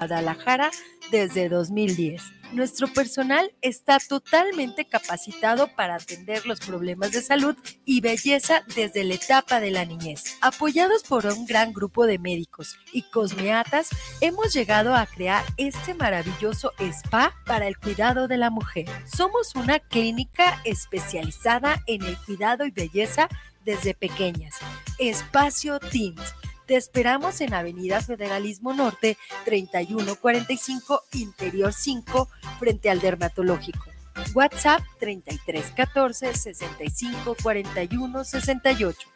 Guadalajara desde 2010. Nuestro personal está totalmente capacitado para atender los problemas de salud y belleza desde la etapa de la niñez. Apoyados por un gran grupo de médicos y cosmeatas, hemos llegado a crear este maravilloso spa para el cuidado de la mujer. Somos una clínica especializada en el cuidado y belleza desde pequeñas. Espacio Teams te esperamos en Avenida Federalismo Norte 3145 Interior 5 frente al dermatológico. WhatsApp 3314 65 41 68.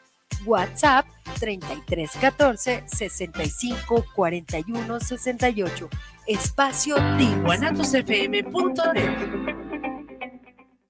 WhatsApp 3314 65 41 68. Espacio Team.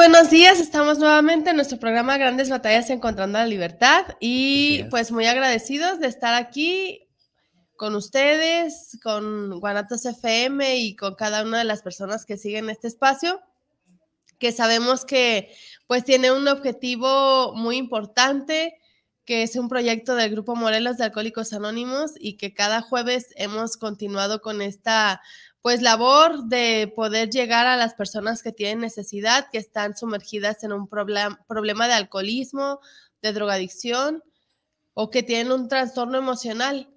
buenos días. Estamos nuevamente en nuestro programa Grandes Batallas Encontrando la Libertad y pues muy agradecidos de estar aquí con ustedes, con Guanatos FM y con cada una de las personas que siguen este espacio, que sabemos que pues tiene un objetivo muy importante, que es un proyecto del Grupo Morelos de Alcohólicos Anónimos y que cada jueves hemos continuado con esta pues labor de poder llegar a las personas que tienen necesidad, que están sumergidas en un problema de alcoholismo, de drogadicción o que tienen un trastorno emocional.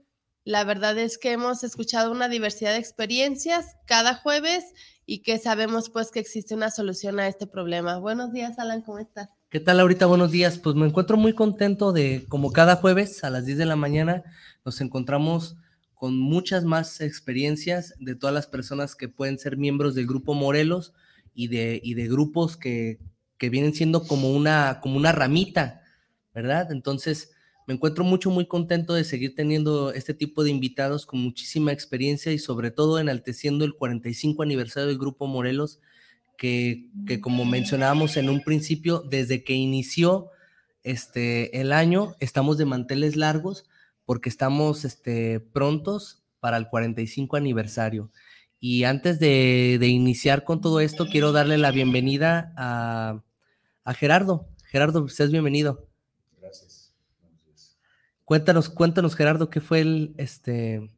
La verdad es que hemos escuchado una diversidad de experiencias cada jueves y que sabemos pues que existe una solución a este problema. Buenos días, Alan, ¿cómo estás? ¿Qué tal ahorita? Buenos días. Pues me encuentro muy contento de, como cada jueves a las 10 de la mañana, nos encontramos con muchas más experiencias de todas las personas que pueden ser miembros del grupo Morelos y de, y de grupos que, que vienen siendo como una, como una ramita, ¿verdad? Entonces, me encuentro mucho, muy contento de seguir teniendo este tipo de invitados con muchísima experiencia y sobre todo enalteciendo el 45 aniversario del Grupo Morelos, que, que como mencionábamos en un principio, desde que inició este, el año, estamos de manteles largos porque estamos este, prontos para el 45 aniversario. Y antes de, iniciar con todo esto, quiero darle la bienvenida a, Gerardo. Gerardo, seas bienvenido. Gracias. Cuéntanos, cuéntanos, Gerardo, qué fue el, este,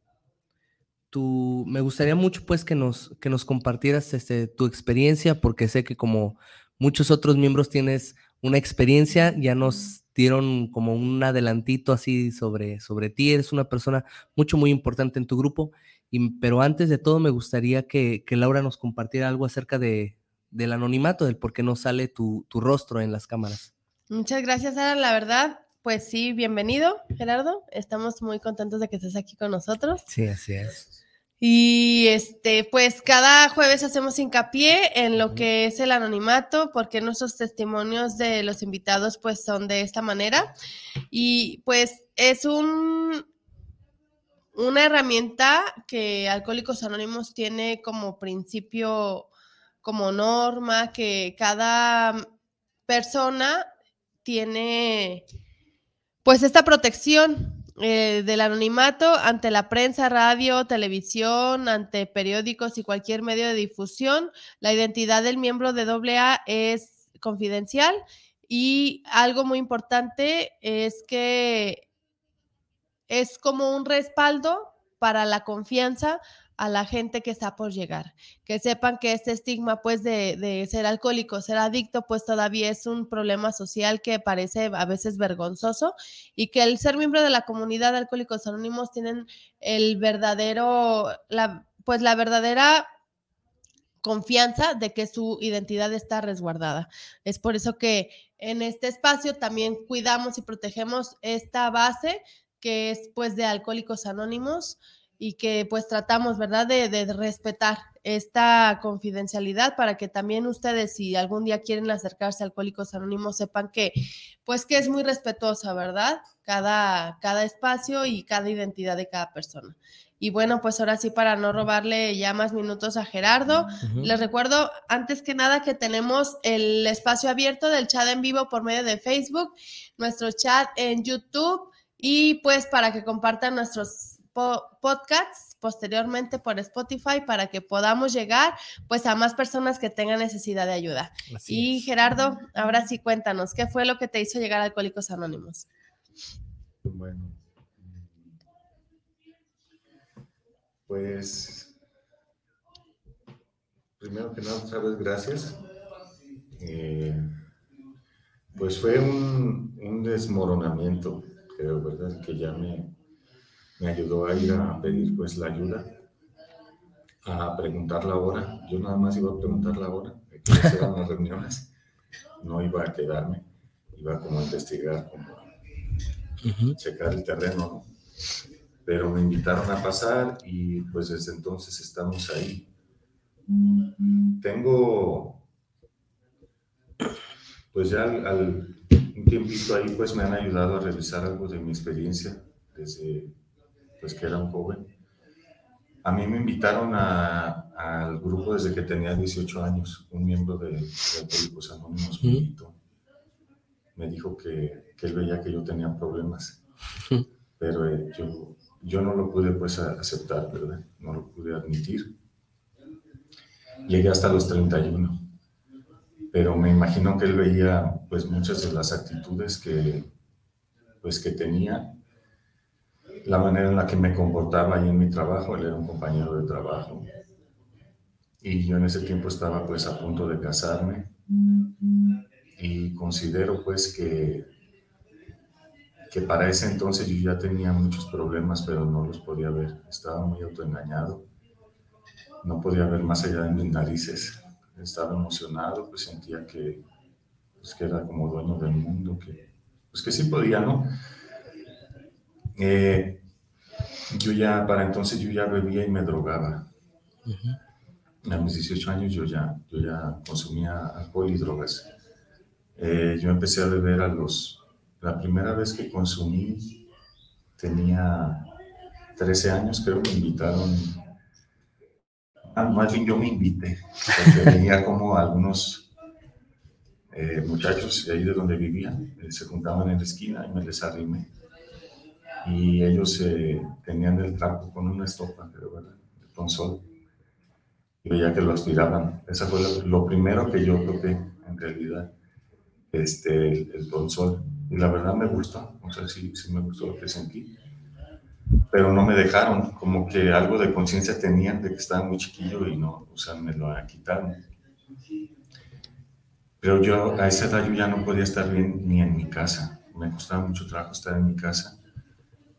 tu, me gustaría mucho, pues, que nos, que nos compartieras, este, tu experiencia, porque sé que como muchos otros miembros tienes una experiencia, ya nos dieron como un adelantito así sobre, sobre ti, eres una persona mucho, muy importante en tu grupo, y, pero antes de todo me gustaría que, Laura nos compartiera algo acerca de, del anonimato, del por qué no sale tu, tu rostro en las cámaras. Muchas gracias, Sara. La verdad, pues sí, bienvenido, Gerardo. Estamos muy contentos de que estés aquí con nosotros. Sí, así es. Y este, pues cada jueves hacemos hincapié en lo que es el anonimato, porque nuestros testimonios de los invitados pues son de esta manera. Y pues es un una herramienta que Alcohólicos Anónimos tiene como principio, como norma, que cada persona tiene pues esta protección eh, del anonimato ante la prensa, radio, televisión, ante periódicos y cualquier medio de difusión. La identidad del miembro de AA es confidencial y algo muy importante es que es como un respaldo para la confianza a la gente que está por llegar, que sepan que este estigma pues de, ser alcohólico, ser adicto, pues todavía es un problema social que parece a veces vergonzoso y que el ser miembro de la comunidad de Alcohólicos Anónimos tienen el verdadero, la, pues la verdadera confianza de que su identidad está resguardada. Es por eso que en este espacio también cuidamos y protegemos esta base que es pues de Alcohólicos Anónimos y que pues tratamos, ¿verdad?, de, de, respetar esta confidencialidad para que también ustedes, si algún día quieren acercarse a Alcohólicos Anónimos, sepan que, pues que es muy respetuosa, ¿verdad? Cada, cada espacio y cada identidad de cada persona. Y bueno, pues ahora sí, para no robarle ya más minutos a Gerardo, les recuerdo antes que nada que tenemos el espacio abierto del chat en vivo por medio de Facebook, nuestro chat en YouTube y pues para que compartan nuestros podcasts posteriormente por Spotify para que podamos llegar pues a más personas que tengan necesidad de ayuda. y Gerardo, ahora sí cuéntanos, ¿qué fue lo que te hizo llegar a Alcohólicos Anónimos? Bueno, pues primero que nada, otra vez gracias. Eh, pues fue un, un desmoronamiento, creo, ¿verdad? Que ya me, me ayudó a ir a pedir pues la ayuda, a preguntar la hora. Yo nada más iba a preguntar la hora, de eran las reuniones, no iba a quedarme, iba como a investigar, como a checar el terreno, Pero me invitaron a pasar y pues desde entonces estamos ahí. Tengo, pues ya al, un tiempito ahí pues me han ayudado a revisar algo de mi experiencia desde pues que era un joven. A mí me invitaron al grupo desde que tenía 18 años, un miembro de, de Alcohólicos Anónimos me dijo que, que, él veía que yo tenía problemas, pero eh, yo, yo no lo pude pues aceptar, ¿verdad? No lo pude admitir. Llegué hasta los 31, pero me imagino que él veía pues muchas de las actitudes que pues que tenía la manera en la que me comportaba ahí en mi trabajo, él era un compañero de trabajo. Y yo en ese tiempo estaba pues a punto de casarme y considero pues que, que para ese entonces yo ya tenía muchos problemas, pero no los podía ver. Estaba muy autoengañado, no podía ver más allá de mis narices. Estaba emocionado, pues sentía que, pues, que era como dueño del mundo, que, pues que sí podía, ¿no? Eh, yo ya, para entonces yo ya bebía y me drogaba. A mis 18 años yo ya, yo ya consumía alcohol y drogas. Eh, yo empecé a beber a los... La primera vez que consumí tenía 13 años, creo que me invitaron... Ah, más bien yo me invité, porque venía como algunos eh, muchachos de ahí de donde vivía, se juntaban en la esquina y me les arrimé y ellos eh, tenían el trapo con una estopa, con sol, y veía que lo aspiraban. Esa fue lo, primero que yo toqué, en realidad, este, el, el sol. Y la verdad me gustó, o sea, sí, sí me gustó lo que sentí. Pero no me dejaron, como que algo de conciencia tenían de que estaba muy chiquillo y no, o sea, me lo quitaron. Pero yo a esa edad yo ya no podía estar bien ni en mi casa. Me costaba mucho trabajo estar en mi casa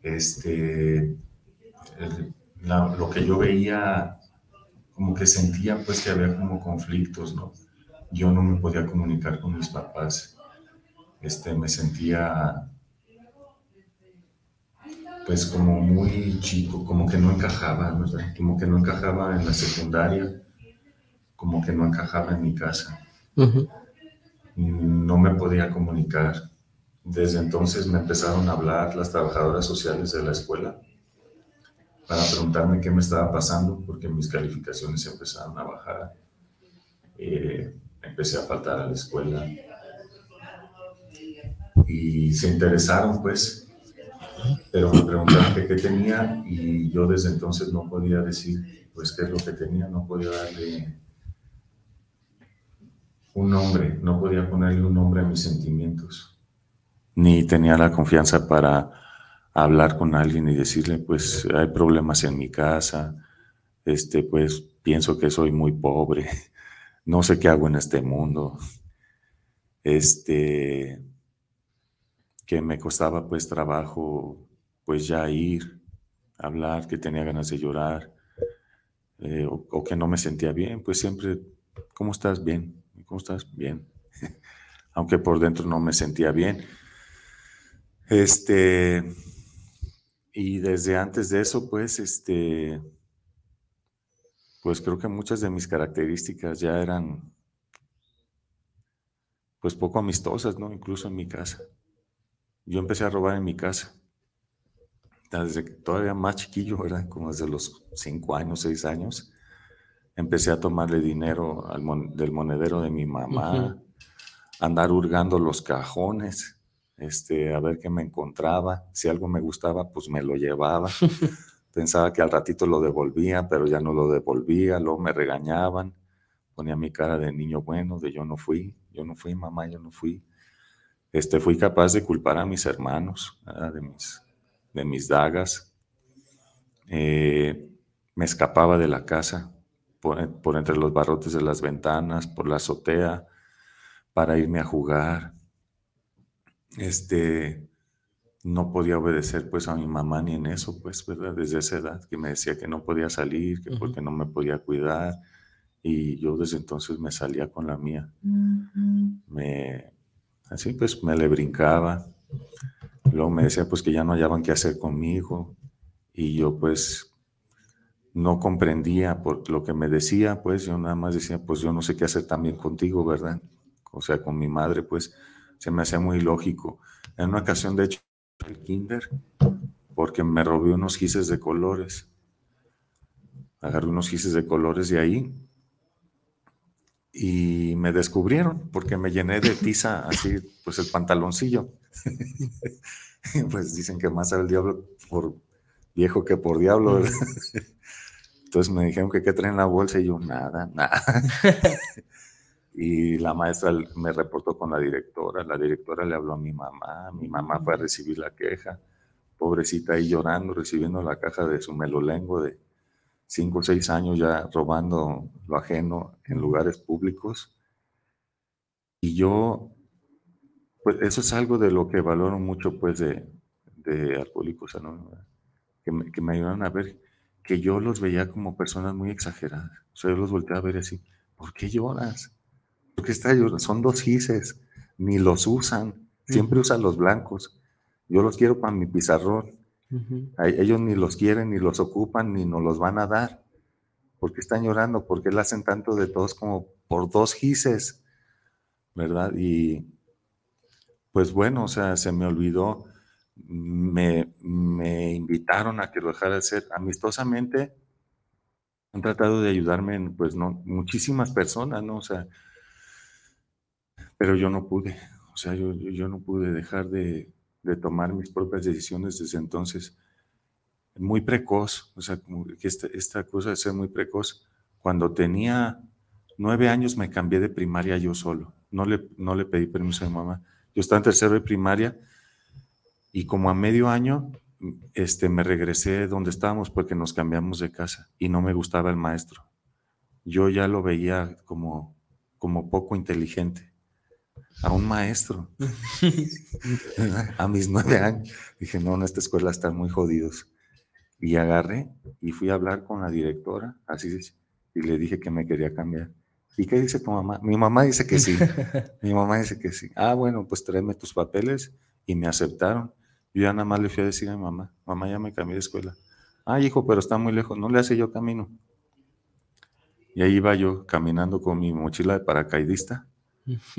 este, lo que yo veía, como que sentía pues que había como conflictos, ¿no? Yo no me podía comunicar con mis papás, este, me sentía pues como muy chico, como que no encajaba, ¿verdad? Como que no encajaba en la secundaria, como que no encajaba en mi casa. No me podía comunicar. Desde entonces me empezaron a hablar las trabajadoras sociales de la escuela para preguntarme qué me estaba pasando porque mis calificaciones empezaron a bajar. Eh, empecé a faltar a la escuela y se interesaron pues, pero me preguntaron qué, tenía y yo desde entonces no podía decir pues qué es lo que tenía, no podía darle un nombre, no podía ponerle un nombre a mis sentimientos ni tenía la confianza para hablar con alguien y decirle, pues hay problemas en mi casa, este, pues pienso que soy muy pobre, no sé qué hago en este mundo, este, que me costaba pues trabajo, pues ya ir, hablar, que tenía ganas de llorar, eh, o, o, que no me sentía bien, pues siempre, ¿cómo estás? Bien, ¿cómo estás? Bien, aunque por dentro no me sentía bien. Este, y desde antes de eso, pues, este, pues creo que muchas de mis características ya eran, pues, poco amistosas, ¿no? Incluso en mi casa. Yo empecé a robar en mi casa. Desde que todavía más chiquillo, ¿verdad? Como desde los cinco años, seis años, empecé a tomarle dinero del monedero de mi mamá, andar hurgando los cajones, este, a ver qué me encontraba. Si algo me gustaba, pues me lo llevaba. Pensaba que al ratito lo devolvía, pero ya no lo devolvía, luego me regañaban, ponía mi cara de niño bueno, de yo no fui, yo no fui, mamá, yo no fui. Este, fui capaz de culpar a mis hermanos, de mis, de mis dagas. Eh, me escapaba de la casa por, por, entre los barrotes de las ventanas, por la azotea, para irme a jugar. Este, no podía obedecer pues a mi mamá ni en eso, pues, ¿verdad? Desde esa edad, que me decía que no podía salir, que porque no me podía cuidar. Y yo desde entonces me salía con la mía. Me, así pues me le brincaba. Luego me decía pues que ya no hallaban qué hacer conmigo. Y yo pues no comprendía por lo que me decía, pues yo nada más decía, pues yo no sé qué hacer también contigo, ¿verdad? O sea, con mi madre, pues se me hacía muy lógico. En una ocasión, de hecho, el kinder, porque me robé unos gises de colores. Agarré unos gises de colores de ahí y me descubrieron porque me llené de tiza así, pues el pantaloncillo. pues dicen que más sabe el diablo por viejo que por diablo. Entonces me dijeron que qué traen la bolsa y yo nada, nada. y la maestra me reportó con la directora, la directora le habló a mi mamá, mi mamá fue a recibir la queja, pobrecita ahí llorando, recibiendo la caja de su melolengo de cinco o seis años ya robando lo ajeno en lugares públicos. Y yo, pues eso es algo de lo que valoro mucho pues de, de Alcohólicos Anónimos, que me, que me ayudaron a ver que yo los veía como personas muy exageradas. O sea, yo los volteé a ver así, ¿por qué lloras? Porque está Son dos gises, ni los usan, siempre usan los blancos. Yo los quiero para mi pizarrón. Ellos ni los quieren, ni los ocupan, ni nos los van a dar. ¿Por qué están llorando? porque qué hacen tanto de todos como por dos gises? ¿Verdad? Y pues bueno, o sea, se me olvidó. Me, me invitaron a que lo dejara de hacer amistosamente. Han tratado de ayudarme, pues no, muchísimas personas, ¿no? O sea, pero yo no pude, o sea, yo, yo no pude dejar de, de, tomar mis propias decisiones desde entonces. Muy precoz, o sea, esta, esta cosa de ser muy precoz. Cuando tenía nueve años me cambié de primaria yo solo, no le, no le pedí permiso a mi mamá. Yo estaba en tercero de primaria y como a medio año este, me regresé donde estábamos porque nos cambiamos de casa y no me gustaba el maestro. Yo ya lo veía como, como poco inteligente a un maestro. a mis nueve años. Dije, no, en esta escuela están muy jodidos. Y agarré y fui a hablar con la directora, así y le dije que me quería cambiar. ¿Y qué dice tu mamá? Mi mamá dice que sí. Mi mamá dice que sí. Ah, bueno, pues tráeme tus papeles y me aceptaron. Yo ya nada más le fui a decir a mi mamá, mamá ya me cambié de escuela. Ah, hijo, pero está muy lejos, no le hace yo camino. Y ahí iba yo caminando con mi mochila de paracaidista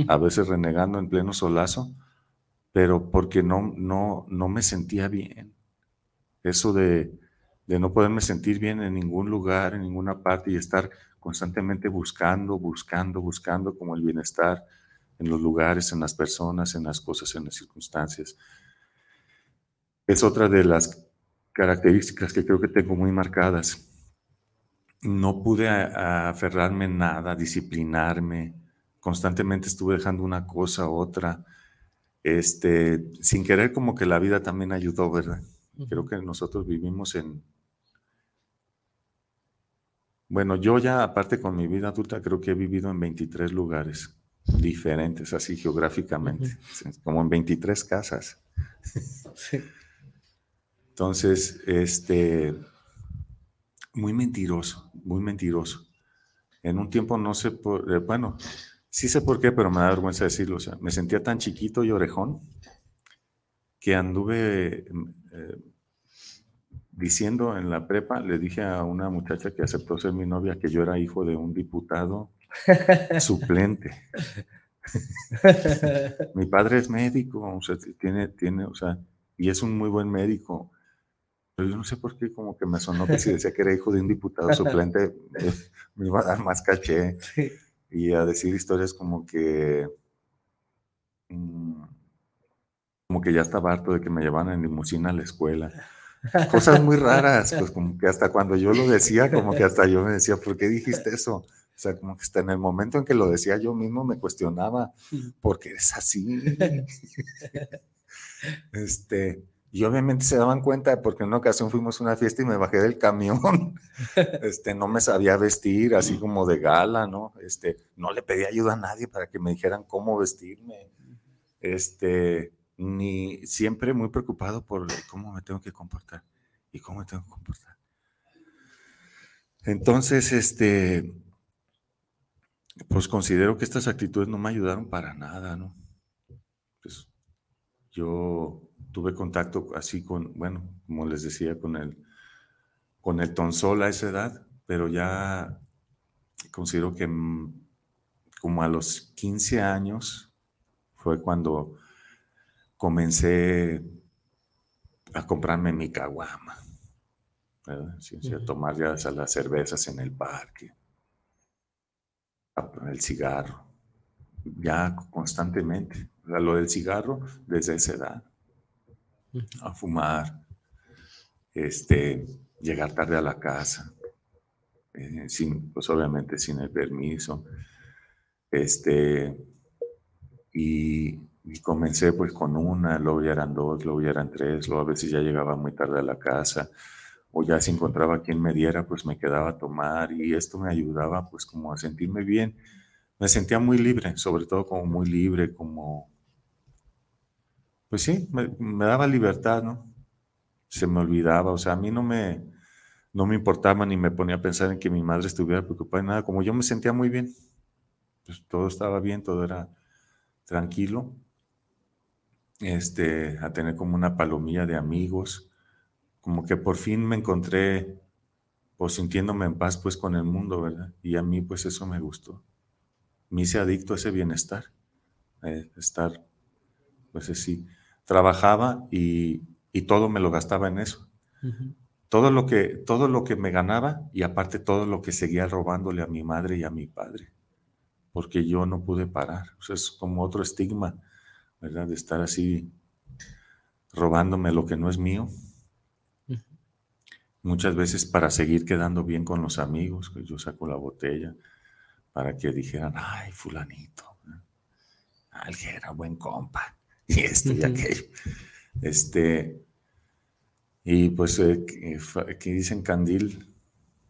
a veces renegando en pleno solazo, pero porque no, no, no me sentía bien. Eso de, de no poderme sentir bien en ningún lugar, en ninguna parte y estar constantemente buscando, buscando, buscando como el bienestar en los lugares, en las personas, en las cosas, en las circunstancias. Es otra de las características que creo que tengo muy marcadas. No pude aferrarme en nada, disciplinarme, constantemente estuve dejando una cosa u otra, este, sin querer como que la vida también ayudó, ¿verdad? Creo que nosotros vivimos en... Bueno, yo ya aparte con mi vida adulta creo que he vivido en 23 lugares diferentes, así geográficamente, como en 23 casas. Entonces, este, muy mentiroso, muy mentiroso. En un tiempo no sé, eh, bueno, Sí sé por qué, pero me da vergüenza decirlo. O sea, me sentía tan chiquito y orejón que anduve eh, diciendo en la prepa, le dije a una muchacha que aceptó ser mi novia que yo era hijo de un diputado suplente. mi padre es médico, o sea, tiene, tiene, o sea, y es un muy buen médico. Pero yo no sé por qué, como que me sonó que si decía que era hijo de un diputado suplente, me, iba a dar más caché. Y a decir historias como que. Mm, como que ya estaba harto de que me llevaran en limusina a la escuela. Cosas muy raras, pues como que hasta cuando yo lo decía, como que hasta yo me decía, ¿por qué dijiste eso? O sea, como que hasta en el momento en que lo decía yo mismo me cuestionaba, ¿por qué eres así? este, y obviamente se daban cuenta porque en una ocasión fuimos a una fiesta y me bajé del camión. Este, no me sabía vestir así como de gala, ¿no? Este, no le pedí ayuda a nadie para que me dijeran cómo vestirme. Este, ni siempre muy preocupado por cómo me tengo que comportar y cómo me tengo que comportar. Entonces, este, pues considero que estas actitudes no me ayudaron para nada, ¿no? Pues yo tuve contacto así con, bueno, como les decía, con el, con el tonsol a esa edad, pero ya considero que mm, como a los 15 años fue cuando comencé a comprarme mi caguama, a tomar ya las cervezas en el parque, el cigarro, ya constantemente. Lo del cigarro desde esa edad, a fumar, este, llegar tarde a la casa, eh, sin, pues obviamente sin el permiso, este, y y comencé pues con una, luego ya eran dos, luego ya eran tres, luego a veces ya llegaba muy tarde a la casa, o ya si encontraba quien me diera, pues me quedaba a tomar y esto me ayudaba pues como a sentirme bien. Me sentía muy libre, sobre todo como muy libre, como, pues sí, me, daba libertad, ¿no? Se me olvidaba, o sea, a mí no me, no me importaba ni me ponía a pensar en que mi madre estuviera preocupada, nada, como yo me sentía muy bien, pues todo estaba bien, todo era tranquilo este, a tener como una palomilla de amigos, como que por fin me encontré, pues sintiéndome en paz pues con el mundo, ¿verdad? Y a mí pues eso me gustó. Me hice adicto a ese bienestar, eh, estar, pues así, trabajaba y, y, todo me lo gastaba en eso. Todo lo, que, todo lo que me ganaba y aparte todo lo que seguía robándole a mi madre y a mi padre, porque yo no pude parar. O sea, es como otro estigma ¿verdad? De estar así robándome lo que no es mío. Muchas veces para seguir quedando bien con los amigos, yo saco la botella para que dijeran, ay, fulanito, alguien que era buen compa, y esto y aquello. Este, y pues, eh, que, dicen candil,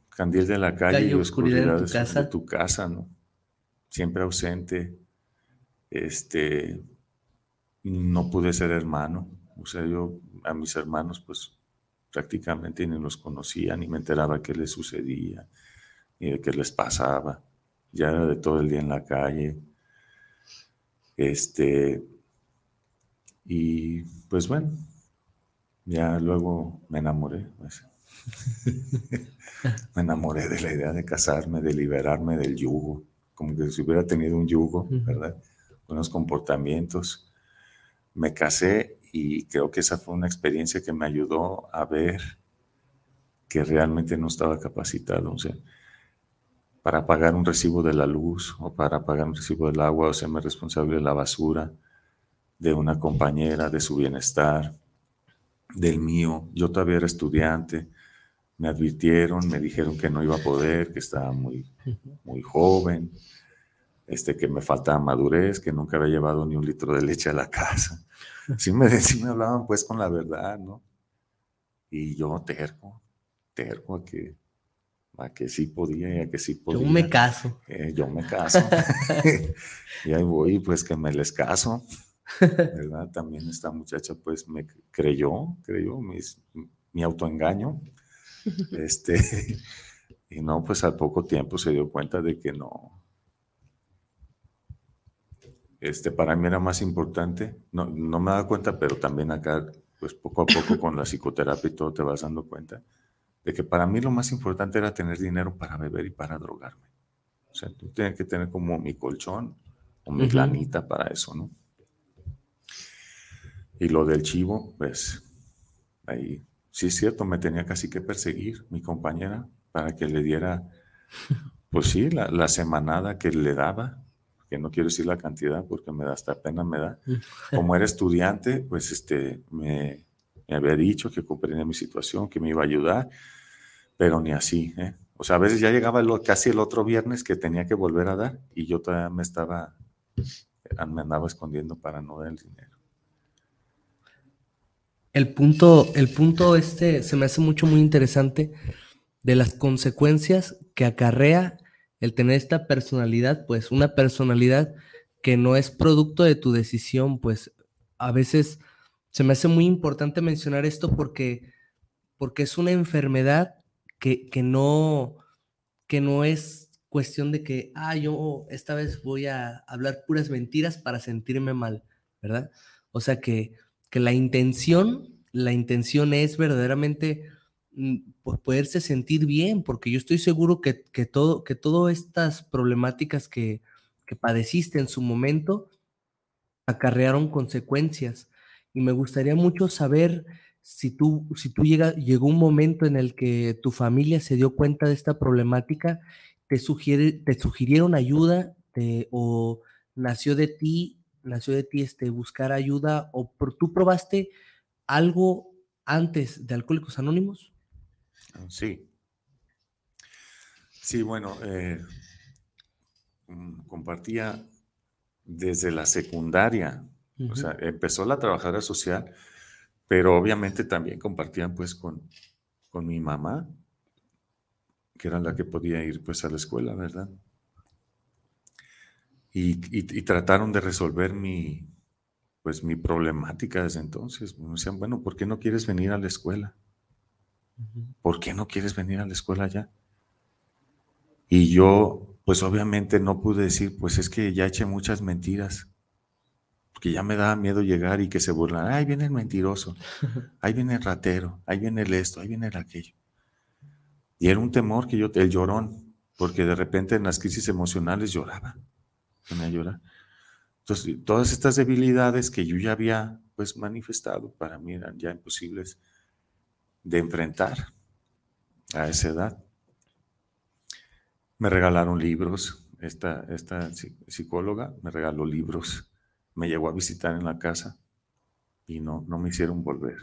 candil de la calle, y oscuridad, de, tu casa. de tu casa, ¿no? Siempre ausente, este, no pude ser hermano. O sea, yo a mis hermanos pues prácticamente ni los conocía, ni me enteraba qué les sucedía, ni de qué les pasaba. Ya era de todo el día en la calle. Este, y pues bueno, ya luego me enamoré. Pues. me enamoré de la idea de casarme, de liberarme del yugo, como que si hubiera tenido un yugo, ¿verdad? Unos comportamientos me casé y creo que esa fue una experiencia que me ayudó a ver que realmente no estaba capacitado. O sea, para pagar un recibo de la luz o para pagar un recibo del agua o serme responsable de la basura, de una compañera, de su bienestar, del mío. Yo todavía era estudiante, me advirtieron, me dijeron que no iba a poder, que estaba muy, muy joven, este, que me faltaba madurez, que nunca había llevado ni un litro de leche a la casa. Sí me, me hablaban pues con la verdad, ¿no? Y yo terco, terco a que, a que sí podía y a que sí podía. Yo me caso. Eh, yo me caso. y ahí voy, pues que me les caso. ¿Verdad? También esta muchacha pues me creyó, creyó mis, mi autoengaño. Este, y no, pues al poco tiempo se dio cuenta de que no, este, para mí era más importante, no, no me daba cuenta, pero también acá pues poco a poco con la psicoterapia y todo te vas dando cuenta de que para mí lo más importante era tener dinero para beber y para drogarme. O sea, tú tienes que tener como mi colchón o mi planita para eso, ¿no? Y lo del chivo, pues ahí sí es cierto, me tenía casi que perseguir mi compañera para que le diera, pues sí, la, semanada que le daba, que no quiero decir la cantidad porque me da hasta pena, me da. Como era estudiante, pues este, me, había dicho que comprendía mi situación, que me iba a ayudar, pero ni así, ¿eh? O sea, a veces ya llegaba casi el otro viernes que tenía que volver a dar y yo todavía me estaba, me andaba escondiendo para no dar el dinero. El punto, el punto este se me hace mucho muy interesante de las consecuencias que acarrea el tener esta personalidad, pues una personalidad que no es producto de tu decisión, pues a veces se me hace muy importante mencionar esto porque, porque es una enfermedad que, que, no, que no es cuestión de que, ah, yo esta vez voy a hablar puras mentiras para sentirme mal, ¿verdad? O sea que, que la intención, la intención es verdaderamente pues, poderse sentir bien, porque yo estoy seguro que, que, todo, que todas estas problemáticas que, que padeciste en su momento acarrearon consecuencias. Y me gustaría mucho saber si tú, si tú llega, llegó un momento en el que tu familia se dio cuenta de esta problemática, te, sugiere, te sugirieron ayuda o nació de ti, nació de ti este, buscar ayuda o tú probaste algo antes de Alcohólicos Anónimos? Sí. Sí, bueno, eh, mm, compartía desde la secundaria, o sea, empezó la trabajadora social pero obviamente también compartían pues con, con mi mamá, que era la que podía ir pues a la escuela, ¿verdad? Y, trataron de resolver mi, pues mi problemática desde entonces. Me decían, bueno, ¿por qué no quieres venir a la escuela? ¿Por qué no quieres venir a la escuela ya? Y yo, pues obviamente no pude decir, pues es que ya eché muchas mentiras porque ya me daba miedo llegar y que se burlan. Ahí viene el mentiroso, ahí viene el ratero, ahí viene el esto, ahí viene el aquello. Y era un temor que yo, el llorón, porque de repente en las crisis emocionales lloraba, me llorar. Entonces, todas estas debilidades que yo ya había pues manifestado, para mí eran ya imposibles de enfrentar a esa edad. Me regalaron libros, esta, esta psicóloga me regaló libros me llegó a visitar en la casa y no, no me hicieron volver.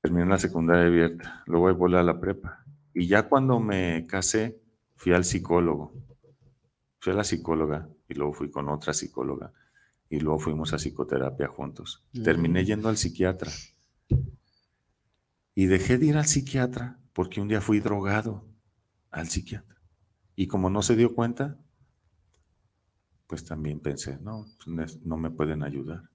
Terminé la secundaria abierta, luego volé a la prepa. Y ya cuando me casé, fui al psicólogo. Fui a la psicóloga y luego fui con otra psicóloga y luego fuimos a psicoterapia juntos. Terminé mm. yendo al psiquiatra. Y dejé de ir al psiquiatra porque un día fui drogado al psiquiatra. Y como no se dio cuenta, pues también pensé, no, pues, no me pueden ayudar.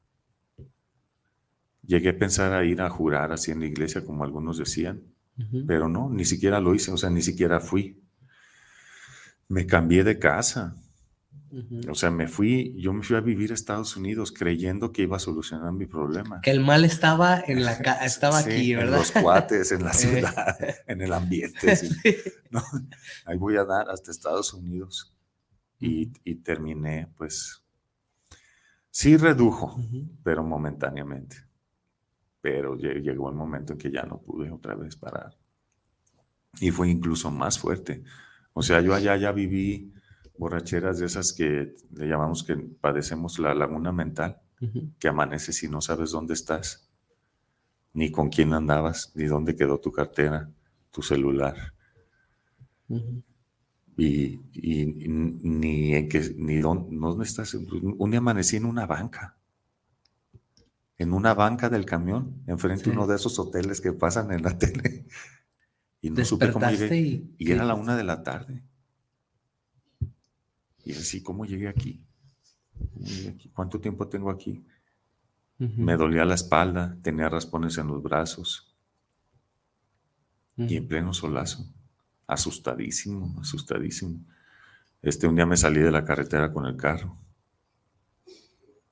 Llegué a pensar a ir a jurar así en la iglesia, como algunos decían, pero no, ni siquiera lo hice, o sea, ni siquiera fui. Me cambié de casa. O sea, me fui, yo me fui a vivir a Estados Unidos creyendo que iba a solucionar mi problema. Que el mal estaba en la estaba aquí, ¿verdad? En los cuates, en la ciudad, en el ambiente. ahí voy a dar hasta Estados Unidos y, terminé, pues, sí redujo, pero momentáneamente. Pero llegó el momento en que ya no pude otra vez parar. Y fue incluso más fuerte. O sea, yo allá ya viví borracheras de esas que le llamamos que padecemos la laguna mental, que amaneces y no sabes dónde estás, ni con quién andabas, ni dónde quedó tu cartera, tu celular y, ni en que, ni dónde, estás. Un día amanecí en una banca, en una banca del camión, enfrente de uno de esos hoteles que pasan en la tele. Y no supe cómo llegué. Y, era la una de la tarde. Y así, ¿cómo llegué aquí? ¿Cuánto tiempo tengo aquí? Me dolía la espalda, tenía raspones en los brazos. Y en pleno solazo asustadísimo, asustadísimo. Este, un día me salí de la carretera con el carro.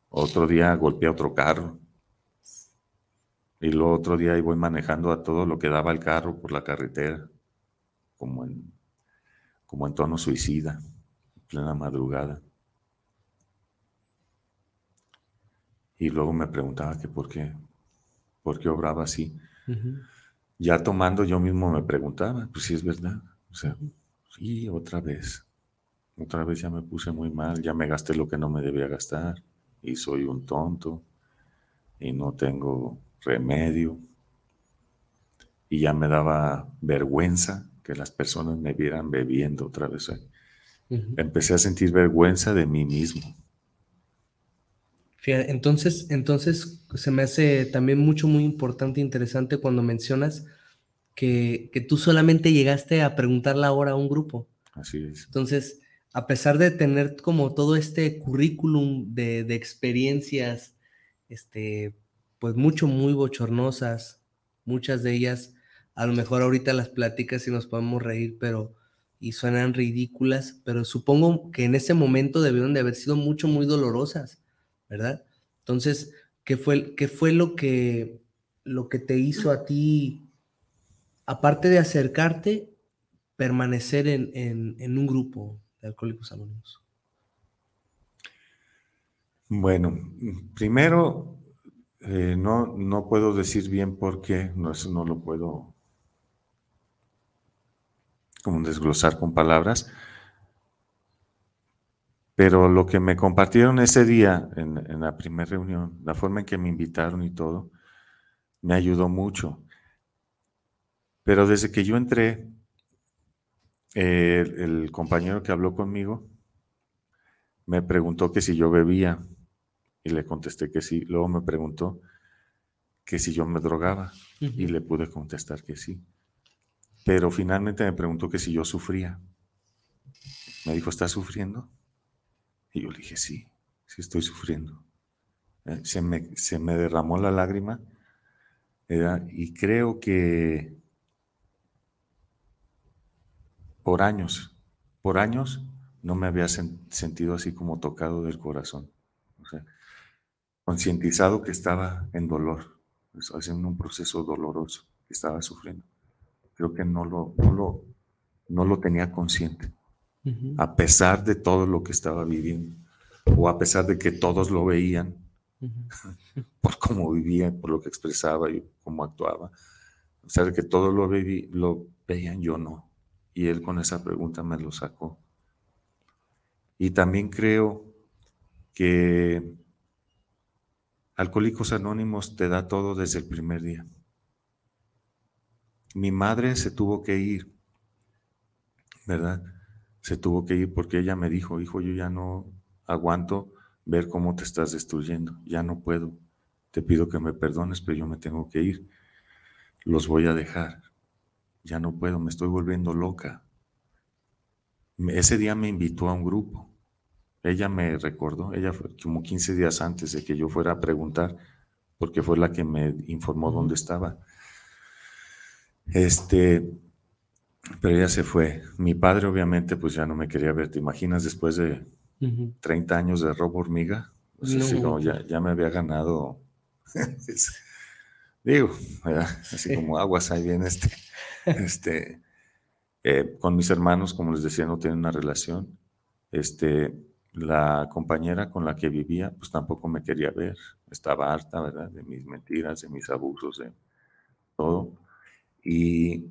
Otro día golpeé a otro carro. Y luego otro día ahí voy manejando a todo lo que daba el carro por la carretera, como en, como en tono suicida, plena madrugada. Y luego me preguntaba que por qué, por qué obraba así. Ya tomando yo mismo me preguntaba, pues sí es verdad. O sea, sí, otra vez. Otra vez ya me puse muy mal, ya me gasté lo que no me debía gastar y soy un tonto y no tengo remedio. Y ya me daba vergüenza que las personas me vieran bebiendo otra vez. Empecé a sentir vergüenza de mí mismo. entonces, entonces se me hace también mucho, muy importante e interesante cuando mencionas que, que, tú solamente llegaste a preguntar la hora a un grupo. Así es. Entonces, a pesar de tener como todo este currículum de, de experiencias, este, pues mucho, muy bochornosas, muchas de ellas, a lo mejor ahorita las pláticas y nos podemos reír, pero y suenan ridículas, pero supongo que en ese momento debieron de haber sido mucho, muy dolorosas, ¿verdad? Entonces, ¿qué fue, qué fue lo, que, lo que te hizo a ti, aparte de acercarte, permanecer en, en un grupo de alcohólicos anónimos? Bueno, primero eh, no, no puedo decir bien por qué, no, eso no lo puedo como desglosar con palabras, pero lo que me compartieron ese día en, la primera reunión, la forma en que me invitaron y todo, me ayudó mucho. Pero desde que yo entré, el compañero que habló conmigo me preguntó que si yo bebía. Y le contesté que sí. Luego me preguntó que si yo me drogaba y le pude contestar que sí. Pero finalmente me preguntó que si yo sufría. Me dijo, ¿estás sufriendo? Y yo le dije, sí, sí estoy sufriendo. Eh, se me, se me derramó la lágrima y creo que por años, por años no me había sentido así como tocado del corazón. O sea, concientizado que estaba en dolor, haciendo un proceso doloroso que estaba sufriendo. Creo que no lo, no lo, no lo tenía consciente, a pesar de todo lo que estaba viviendo, o a pesar de que todos lo veían, por cómo vivía, por lo que expresaba y cómo actuaba. A pesar de que todos lo, lo veían, yo no. Y él con esa pregunta me lo sacó. Y también creo que Alcohólicos Anónimos te da todo desde el primer día. Mi madre se tuvo que ir, ¿verdad? Se tuvo que ir porque ella me dijo, hijo, yo ya no aguanto ver cómo te estás destruyendo, ya no puedo. Te pido que me perdones, pero yo me tengo que ir. Los voy a dejar. Ya no puedo, me estoy volviendo loca. Ese día me invitó a un grupo ella me recordó, ella fue como 15 días antes de que yo fuera a preguntar, porque fue la que me informó dónde estaba. Este, pero ella se fue. Mi padre obviamente pues ya no me quería ver. ¿Te imaginas después de 30 años de robo hormiga? ya, me había ganado. digo, así como aguas ahí bien este. este eh, con mis hermanos, como les decía, no tienen una relación. Este, la compañera con la que vivía, pues tampoco me quería ver. Estaba harta, ¿verdad? De mis mentiras, de mis abusos, de todo. Y,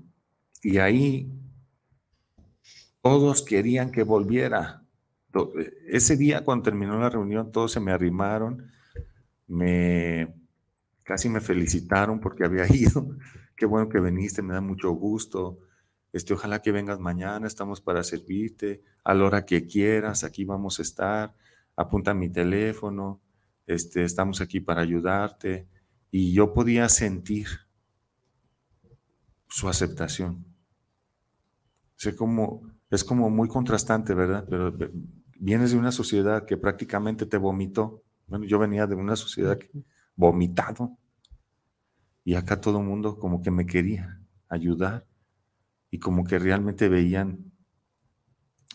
y ahí todos querían que volviera. Ese día, cuando terminó la reunión, todos se me arrimaron, me casi me felicitaron porque había ido. Qué bueno que viniste, me da mucho gusto. Este, ojalá que vengas mañana, estamos para servirte, a la hora que quieras, aquí vamos a estar, apunta mi teléfono, este, estamos aquí para ayudarte. Y yo podía sentir su aceptación. Sé como, es como muy contrastante, ¿verdad? Pero vienes de una sociedad que prácticamente te vomitó. Bueno, yo venía de una sociedad vomitado. Y acá todo el mundo como que me quería ayudar y como que realmente veían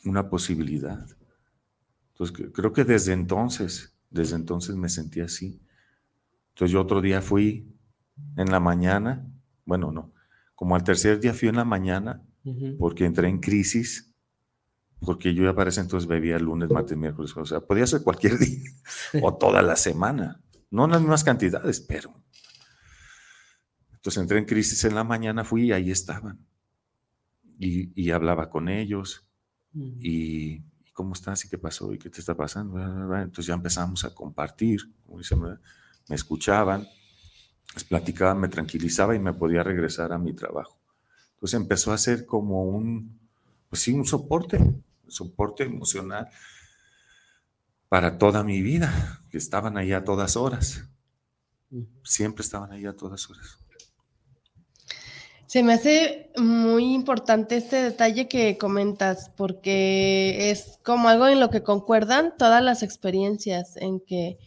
una posibilidad. Entonces, creo que desde entonces, desde entonces me sentí así. Entonces yo otro día fui en la mañana, bueno, no, como al tercer día fui en la mañana porque entré en crisis, porque yo ya para ese entonces bebía lunes, martes, miércoles, o sea, podía ser cualquier día o toda la semana, no en las mismas cantidades, pero. Entonces entré en crisis en la mañana, fui y ahí estaban. Y, hablaba con ellos y, ¿cómo estás? ¿Y qué pasó? ¿Y qué te está pasando? Entonces ya empezamos a compartir, me escuchaban platicaba, me tranquilizaba y me podía regresar a mi trabajo. Entonces empezó a ser como un, pues sí, un soporte, un soporte emocional para toda mi vida, que estaban ahí a todas horas. Siempre estaban ahí a todas horas. Se me hace muy importante este detalle que comentas, porque es como algo en lo que concuerdan todas las experiencias, en que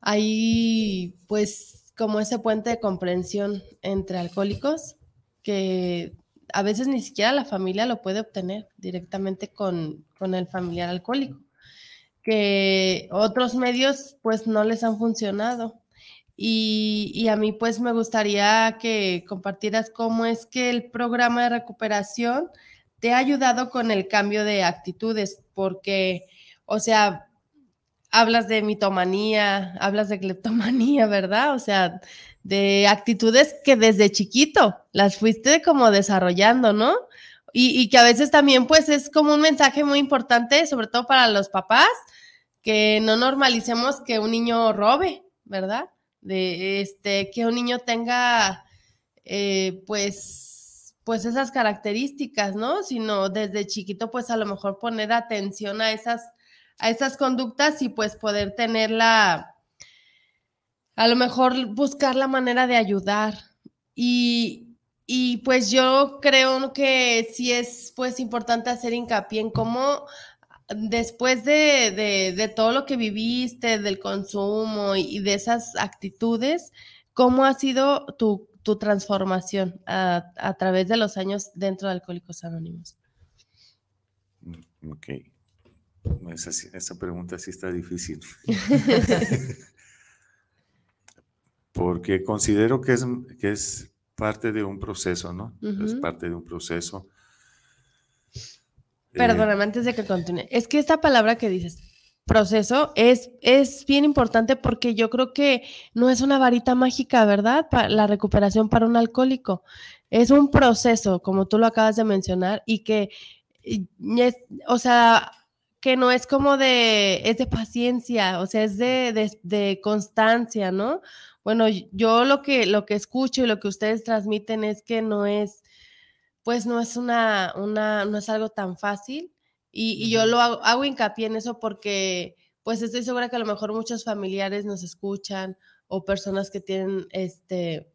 hay pues como ese puente de comprensión entre alcohólicos que a veces ni siquiera la familia lo puede obtener directamente con, el familiar alcohólico, que otros medios pues no les han funcionado. Y, y, a mí pues me gustaría que compartieras cómo es que el programa de recuperación te ha ayudado con el cambio de actitudes, porque, o sea, hablas de mitomanía, hablas de cleptomanía, ¿verdad? O sea, de actitudes que desde chiquito las fuiste como desarrollando, ¿no? Y, que a veces también pues es como un mensaje muy importante, sobre todo para los papás, que no normalicemos que un niño robe, ¿verdad? De este, que un niño tenga eh, pues, pues esas características, ¿no? Sino desde chiquito pues a lo mejor poner atención a esas a esas conductas y pues poder tenerla, a lo mejor buscar la manera de ayudar. Y, y pues yo creo que sí es pues importante hacer hincapié en cómo después de, de, todo lo que viviste, del consumo y, de esas actitudes, ¿cómo ha sido tu, tu transformación a, a, través de los años dentro de Alcohólicos Anónimos? Ok. Esa, esa pregunta sí está difícil. Porque considero que es, que es parte de un proceso, ¿no? Es parte de un proceso. Perdóname, antes de que continúe. Es que esta palabra que dices, proceso, es, es bien importante porque yo creo que no es una varita mágica, ¿verdad? la recuperación para un alcohólico. Es un proceso, como tú lo acabas de mencionar, y que, o sea, que no es como de, es de paciencia, o sea, es de, constancia, ¿no? Bueno, yo lo que, lo que escucho y lo que ustedes transmiten es que no es, pues no es una, una no es algo tan fácil. Y, yo lo hago, hago, hincapié en eso porque, pues estoy segura que a lo mejor muchos familiares nos escuchan o personas que tienen, este,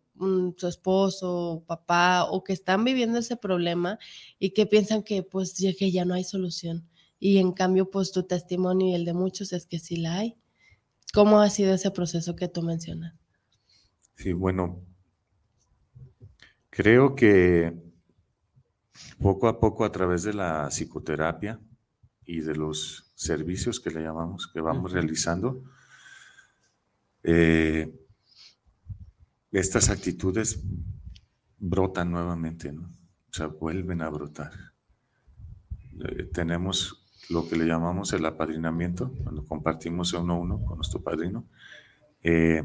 su esposo, papá, o que están viviendo ese problema y que piensan que, pues, que ya no hay solución y en cambio, pues tu testimonio y el de muchos es que sí la hay. ¿Cómo ha sido ese proceso que tú mencionas? Sí, bueno, creo que poco a poco a través de la psicoterapia y de los servicios que le llamamos, que vamos realizando, eh, estas actitudes brotan nuevamente, ¿no? O sea, vuelven a brotar. Eh, tenemos lo que le llamamos el apadrinamiento, cuando compartimos uno a uno con nuestro padrino. Eh,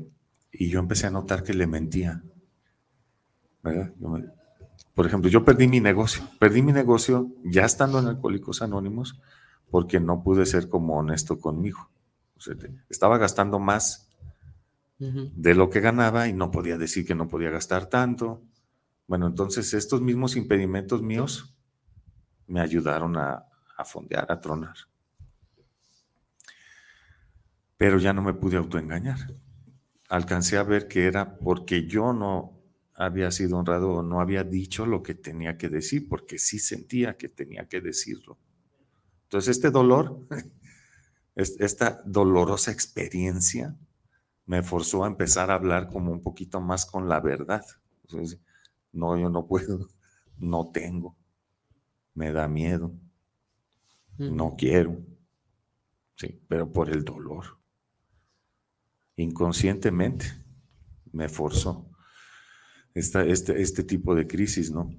y yo empecé a notar que le mentía. ¿verdad? por ejemplo, yo perdí mi negocio. Perdí mi negocio ya estando en Alcohólicos Anónimos porque no pude ser como honesto conmigo. estaba gastando más de lo que ganaba y no podía decir que no podía gastar tanto. Bueno, entonces estos mismos impedimentos míos me ayudaron a, a fondear, a tronar. Pero ya no me pude autoengañar. Alcancé a ver que era porque yo no había sido honrado no había dicho lo que tenía que decir, porque sí sentía que tenía que decirlo. Entonces este dolor, esta dolorosa experiencia, me forzó a empezar a hablar como un poquito más con la verdad. no, yo no puedo, no tengo, me da miedo. No quiero. Sí, pero por el dolor. Inconscientemente me forzó. este, este tipo de crisis, ¿no?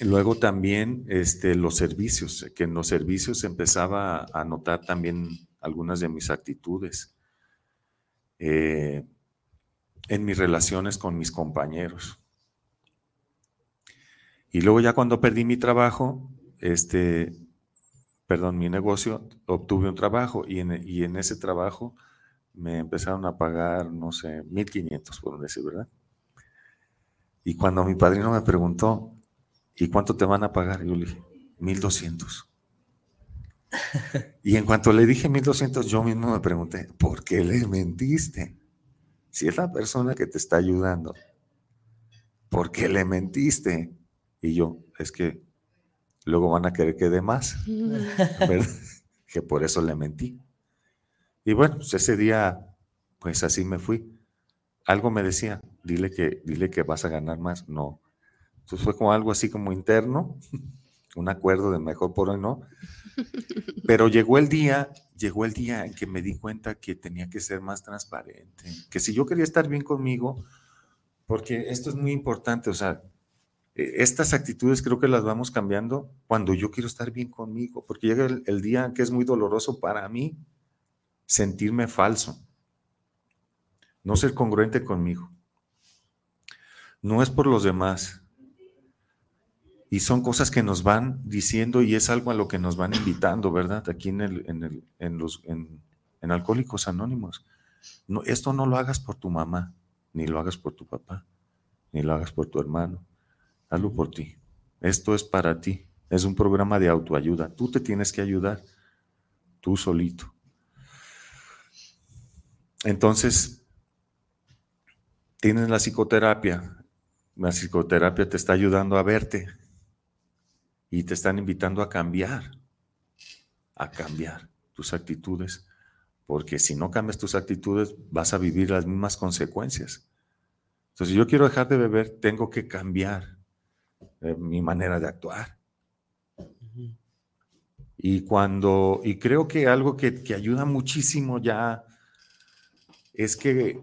Luego también este, los servicios, que en los servicios empezaba a notar también algunas de mis actitudes eh, en mis relaciones con mis compañeros. Y luego ya cuando perdí mi trabajo, este, perdón, mi negocio, obtuve un trabajo y en, y en ese trabajo me empezaron a pagar, no sé, 1.500, por decir, ¿verdad? Y cuando mi padrino me preguntó, ¿y cuánto te van a pagar? Yo le dije, 1.200. y en cuanto le dije 1.200, yo mismo me pregunté, ¿por qué le mentiste? Si es la persona que te está ayudando, ¿por qué le mentiste? Y yo, es que luego van a querer que dé más, que por eso le mentí. Y bueno, pues ese día, pues así me fui. Algo me decía, dile que, dile que vas a ganar más. No. Entonces fue como algo así como interno, un acuerdo de mejor por hoy no. Pero llegó el día, llegó el día en que me di cuenta que tenía que ser más transparente, que si yo quería estar bien conmigo, porque esto es muy importante, o sea, estas actitudes creo que las vamos cambiando cuando yo quiero estar bien conmigo, porque llega el, día que es muy doloroso para mí sentirme falso, no ser congruente conmigo. No es por los demás, y son cosas que nos van diciendo y es algo a lo que nos van invitando, ¿verdad? Aquí en, el, en, el, en los, en, Alcohólicos Anónimos. No, esto no lo hagas por tu mamá, ni lo hagas por tu papá, ni lo hagas por tu hermano. Hazlo por ti. Esto es para ti. Es un programa de autoayuda. Tú te tienes que ayudar, tú solito. Entonces, tienes la psicoterapia. La psicoterapia te está ayudando a verte, y te están invitando a cambiar, a cambiar tus actitudes, porque si no cambias tus actitudes vas a vivir las mismas consecuencias. Entonces, si yo quiero dejar de beber, tengo que cambiar eh, mi manera de actuar. Y cuando, y creo que algo que, que ayuda muchísimo ya es que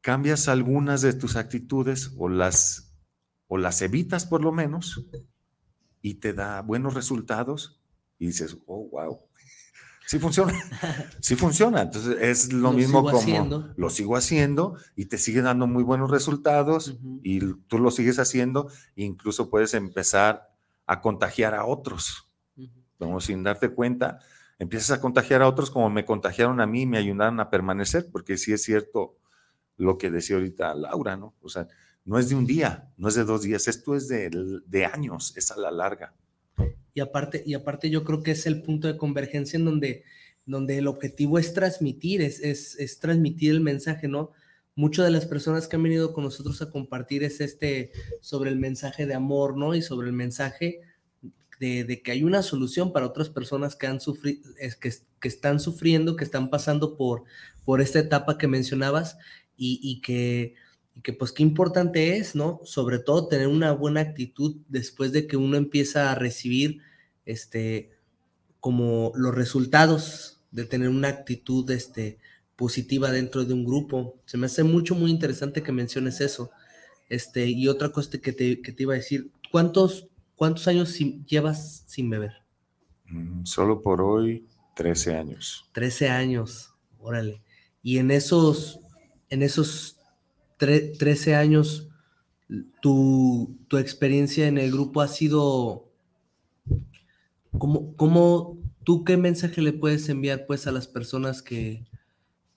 cambias algunas de tus actitudes o las, o las evitas por lo menos y te da buenos resultados y dices, oh, wow, sí funciona, sí funciona. Entonces es lo, mismo como lo sigo haciendo y te sigue dando muy buenos resultados y tú lo sigues haciendo e incluso puedes empezar a contagiar a otros. Como sin darte cuenta, empiezas a contagiar a otros como me contagiaron a mí y me ayudaron a permanecer, porque sí es cierto lo que decía ahorita Laura, ¿no? O sea, no es de un día, no es de dos días, esto es de, años, es a la larga. Y aparte, y aparte yo creo que es el punto de convergencia en donde, donde el objetivo es transmitir, es, es, transmitir el mensaje, ¿no? Muchas de las personas que han venido con nosotros a compartir es este sobre el mensaje de amor, ¿no? Y sobre el mensaje de, que hay una solución para otras personas que han sufrido, que, que, están sufriendo, que están pasando por, por esta etapa que mencionabas y, y que y que pues qué importante es, ¿no? Sobre todo tener una buena actitud después de que uno empieza a recibir, este, como los resultados de tener una actitud, este, positiva dentro de un grupo. Se me hace mucho, muy interesante que menciones eso. Este, y otra cosa que te, que te iba a decir, ¿cuántos, cuántos años llevas sin beber? Mm, solo por hoy, 13 años. 13 años, órale. Y en esos, en esos 13 años, tu, experiencia en el grupo ha sido, ¿cómo, ¿cómo, tú qué mensaje le puedes enviar pues a las personas que,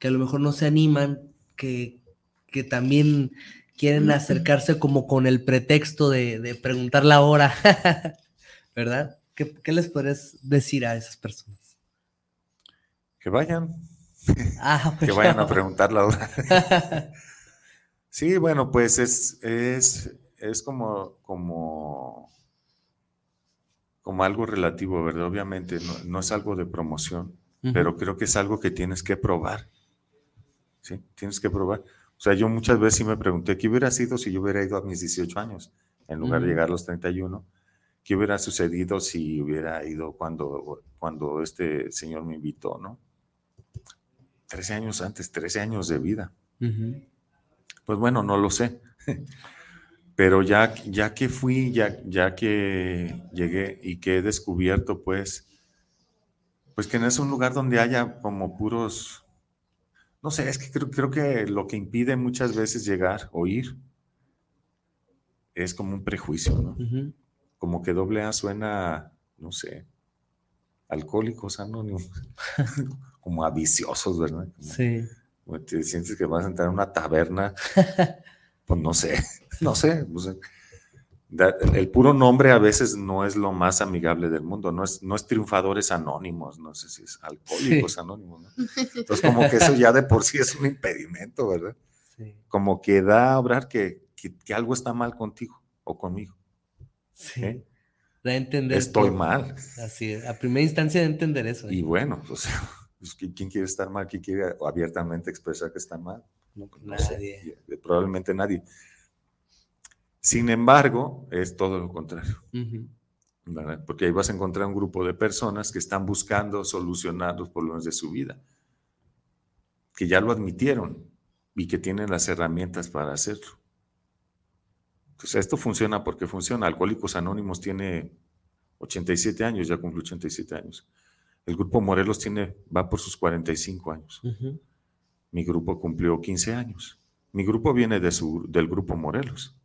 a lo mejor no se animan, que, que también quieren acercarse como con el pretexto de, preguntar la hora, ¿verdad? ¿Qué, les puedes decir a esas personas? Que vayan. Ah, que vayan a preguntar la hora. Sí, bueno, pues es, es, es como, como, como algo relativo, ¿verdad? Obviamente no, es algo de promoción, pero creo que es algo que tienes que probar. Sí, tienes que probar. O sea, yo muchas veces sí me pregunté, ¿qué hubiera sido si yo hubiera ido a mis 18 años en lugar de llegar a los 31? ¿Qué hubiera sucedido si hubiera ido cuando, cuando este señor me invitó, no? 13 años antes, 13 años de vida. Pues bueno, no lo sé. Pero ya, ya que fui, ya, ya que llegué y que he descubierto, pues, pues que no es un lugar donde haya como puros, no sé, es que creo, creo que lo que impide muchas veces llegar o ir es como un prejuicio, ¿no? Como que doble A suena, no sé, alcohólicos anónimos, como a viciosos, ¿verdad? sí. Te sientes que vas a entrar a una taberna, pues no sé, no sé. el puro nombre a veces no es lo más amigable del mundo, no es, no es triunfadores anónimos, no sé si es alcohólicos anónimos. Entonces, como que eso ya de por sí es un impedimento, ¿verdad? Como que da a obrar que, que, algo está mal contigo o conmigo. Sí. ¿Eh? Da a entender. Estoy mal. Así es, a primera instancia de entender eso. Y bueno, pues, ¿quién quiere estar mal? ¿Quién quiere abiertamente expresar que está mal? nadie. probablemente nadie. Sin embargo, es todo lo contrario. Porque ahí vas a encontrar un grupo de personas que están buscando solucionar los problemas de su vida, que ya lo admitieron y que tienen las herramientas para hacerlo. Entonces, esto funciona porque funciona. Alcohólicos Anónimos tiene 87 años, ya cumple 87 años. El grupo Morelos tiene, va por sus 45 años. Mi grupo cumplió 15 años. Mi grupo viene de su, del grupo Morelos.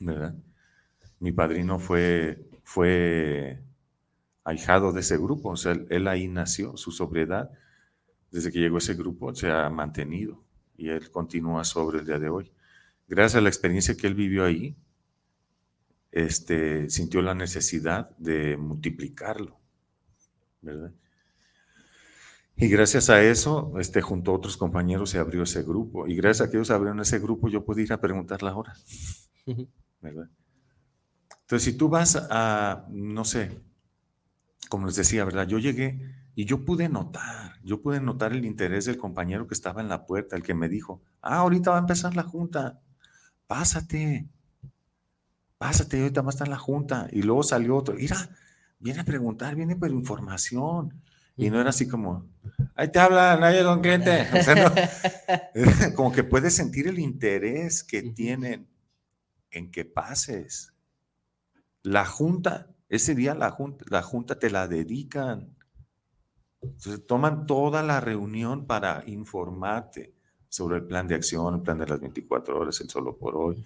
¿Verdad? Mi padrino fue, fue ahijado de ese grupo, o sea, él, ahí nació, su sobriedad, desde que llegó ese grupo, se ha mantenido y él continúa sobre el día de hoy. Gracias a la experiencia que él vivió ahí, este, sintió la necesidad de multiplicarlo, ¿verdad? Y gracias a eso, este, junto a otros compañeros se abrió ese grupo. Y gracias a que ellos abrieron ese grupo, yo pude ir a preguntar la hora. ¿verdad? Entonces, si tú vas a, no sé, como les decía, ¿verdad? Yo llegué y yo pude notar, yo pude notar el interés del compañero que estaba en la puerta, el que me dijo, ah, ahorita va a empezar la junta, pásate, pásate, ahorita va a estar la junta. Y luego salió otro, mira, viene a preguntar, viene por información. Y no era así como, ahí te habla, nadie con cliente. O sea, como que puedes sentir el interés que tienen en que pases. La junta, ese día la junta, la junta te la dedican. Entonces toman toda la reunión para informarte sobre el plan de acción, el plan de las 24 horas, el solo por hoy.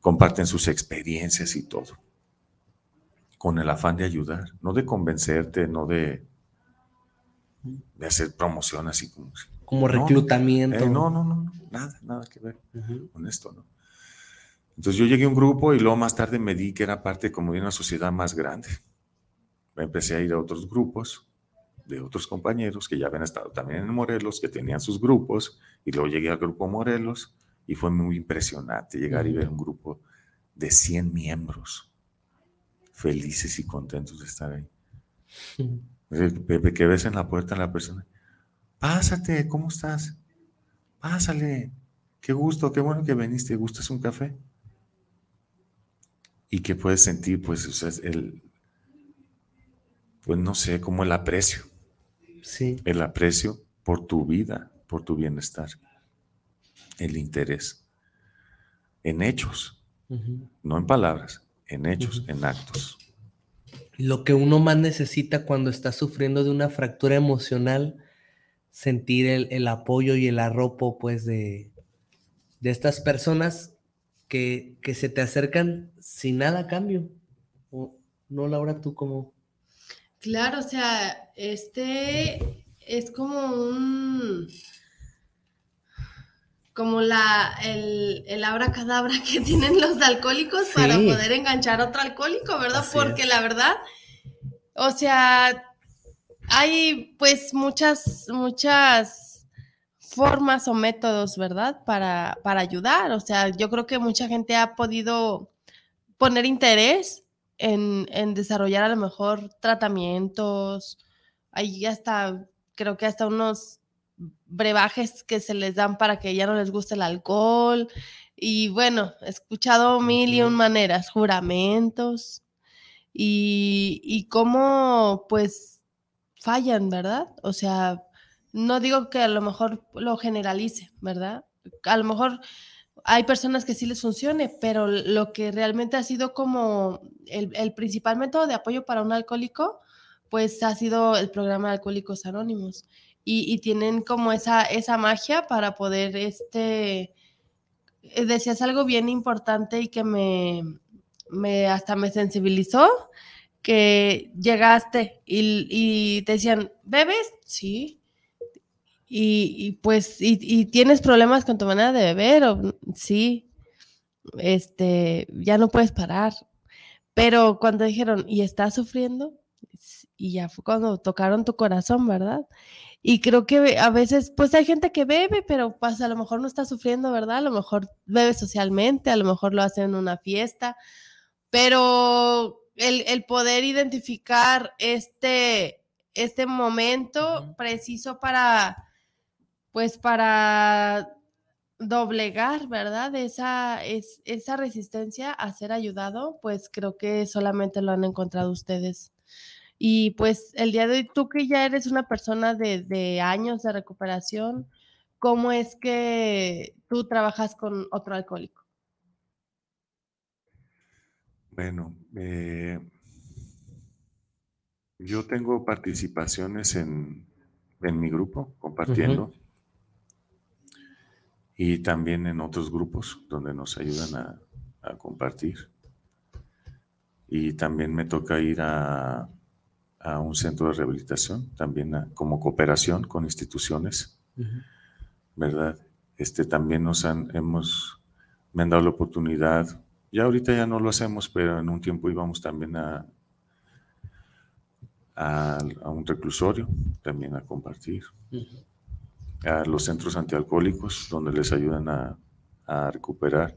Comparten sus experiencias y todo. Con el afán de ayudar, no de convencerte, no de, de hacer promoción así como. Como reclutamiento. Eh, no, no, no, no, nada, nada que ver con esto, ¿no? Entonces yo llegué a un grupo y luego más tarde me di que era parte como de una sociedad más grande. Empecé a ir a otros grupos de otros compañeros que ya habían estado también en Morelos, que tenían sus grupos, y luego llegué al grupo Morelos y fue muy impresionante llegar y ver un grupo de 100 miembros felices y contentos de estar ahí. Pepe, que ves en la puerta a la persona, pásate, ¿cómo estás? Pásale, qué gusto, qué bueno que viniste, ¿gustas un café? Y que puedes sentir, pues, o sea, el, pues no sé, como el aprecio. Sí. El aprecio por tu vida, por tu bienestar. El interés. En hechos, no en palabras, en hechos, en actos. Lo que uno más necesita cuando está sufriendo de una fractura emocional, sentir el, apoyo y el arropo, pues, de, de estas personas que, que, se te acercan sin nada a cambio. ¿No, Laura, tú como Claro, o sea, este es como un como la el, el abracadabra que tienen los alcohólicos para poder enganchar a otro alcohólico, ¿verdad? Porque la verdad, o sea, hay pues muchas, muchas formas o métodos, ¿verdad? Para, para ayudar. O sea, yo creo que mucha gente ha podido poner interés en, desarrollar a lo mejor tratamientos, ahí hasta, creo que hasta unos brebajes que se les dan para que ya no les guste el alcohol. Y bueno, he escuchado mil y un maneras, juramentos y, y cómo pues fallan, ¿verdad? O sea, no digo que a lo mejor lo generalice, ¿verdad? A lo mejor hay personas que sí les funcione, pero lo que realmente ha sido como el, principal método de apoyo para un alcohólico, pues ha sido el programa de Alcohólicos Anónimos. Y, tienen como esa, esa magia para poder, este, eh, decías algo bien importante y que me, me hasta me sensibilizó, que llegaste y, y te decían, ¿bebes? Sí y, pues, y, tienes problemas con tu manera de beber, o sí, este, ya no puedes parar. Pero cuando dijeron, ¿y estás sufriendo? Y ya fue cuando tocaron tu corazón, ¿verdad? Y creo que a veces, pues hay gente que bebe, pero pues a lo mejor no está sufriendo, ¿verdad? A lo mejor bebe socialmente, a lo mejor lo hace en una fiesta, pero el, el poder identificar este, este momento preciso para pues para doblegar, ¿verdad? Esa, es, esa resistencia a ser ayudado, pues creo que solamente lo han encontrado ustedes. Y pues el día de hoy, tú que ya eres una persona de, años de recuperación, ¿cómo es que tú trabajas con otro alcohólico? Bueno, eh, yo tengo participaciones en, mi grupo, compartiendo y también en otros grupos donde nos ayudan a, compartir. Y también me toca ir a, un centro de rehabilitación, también como cooperación con instituciones, ¿verdad? Este, también nos han, hemos, me han dado la oportunidad, ya ahorita ya no lo hacemos, pero en un tiempo íbamos también a, a, un reclusorio, también a compartir. A los centros antialcohólicos, donde les ayudan a, recuperar,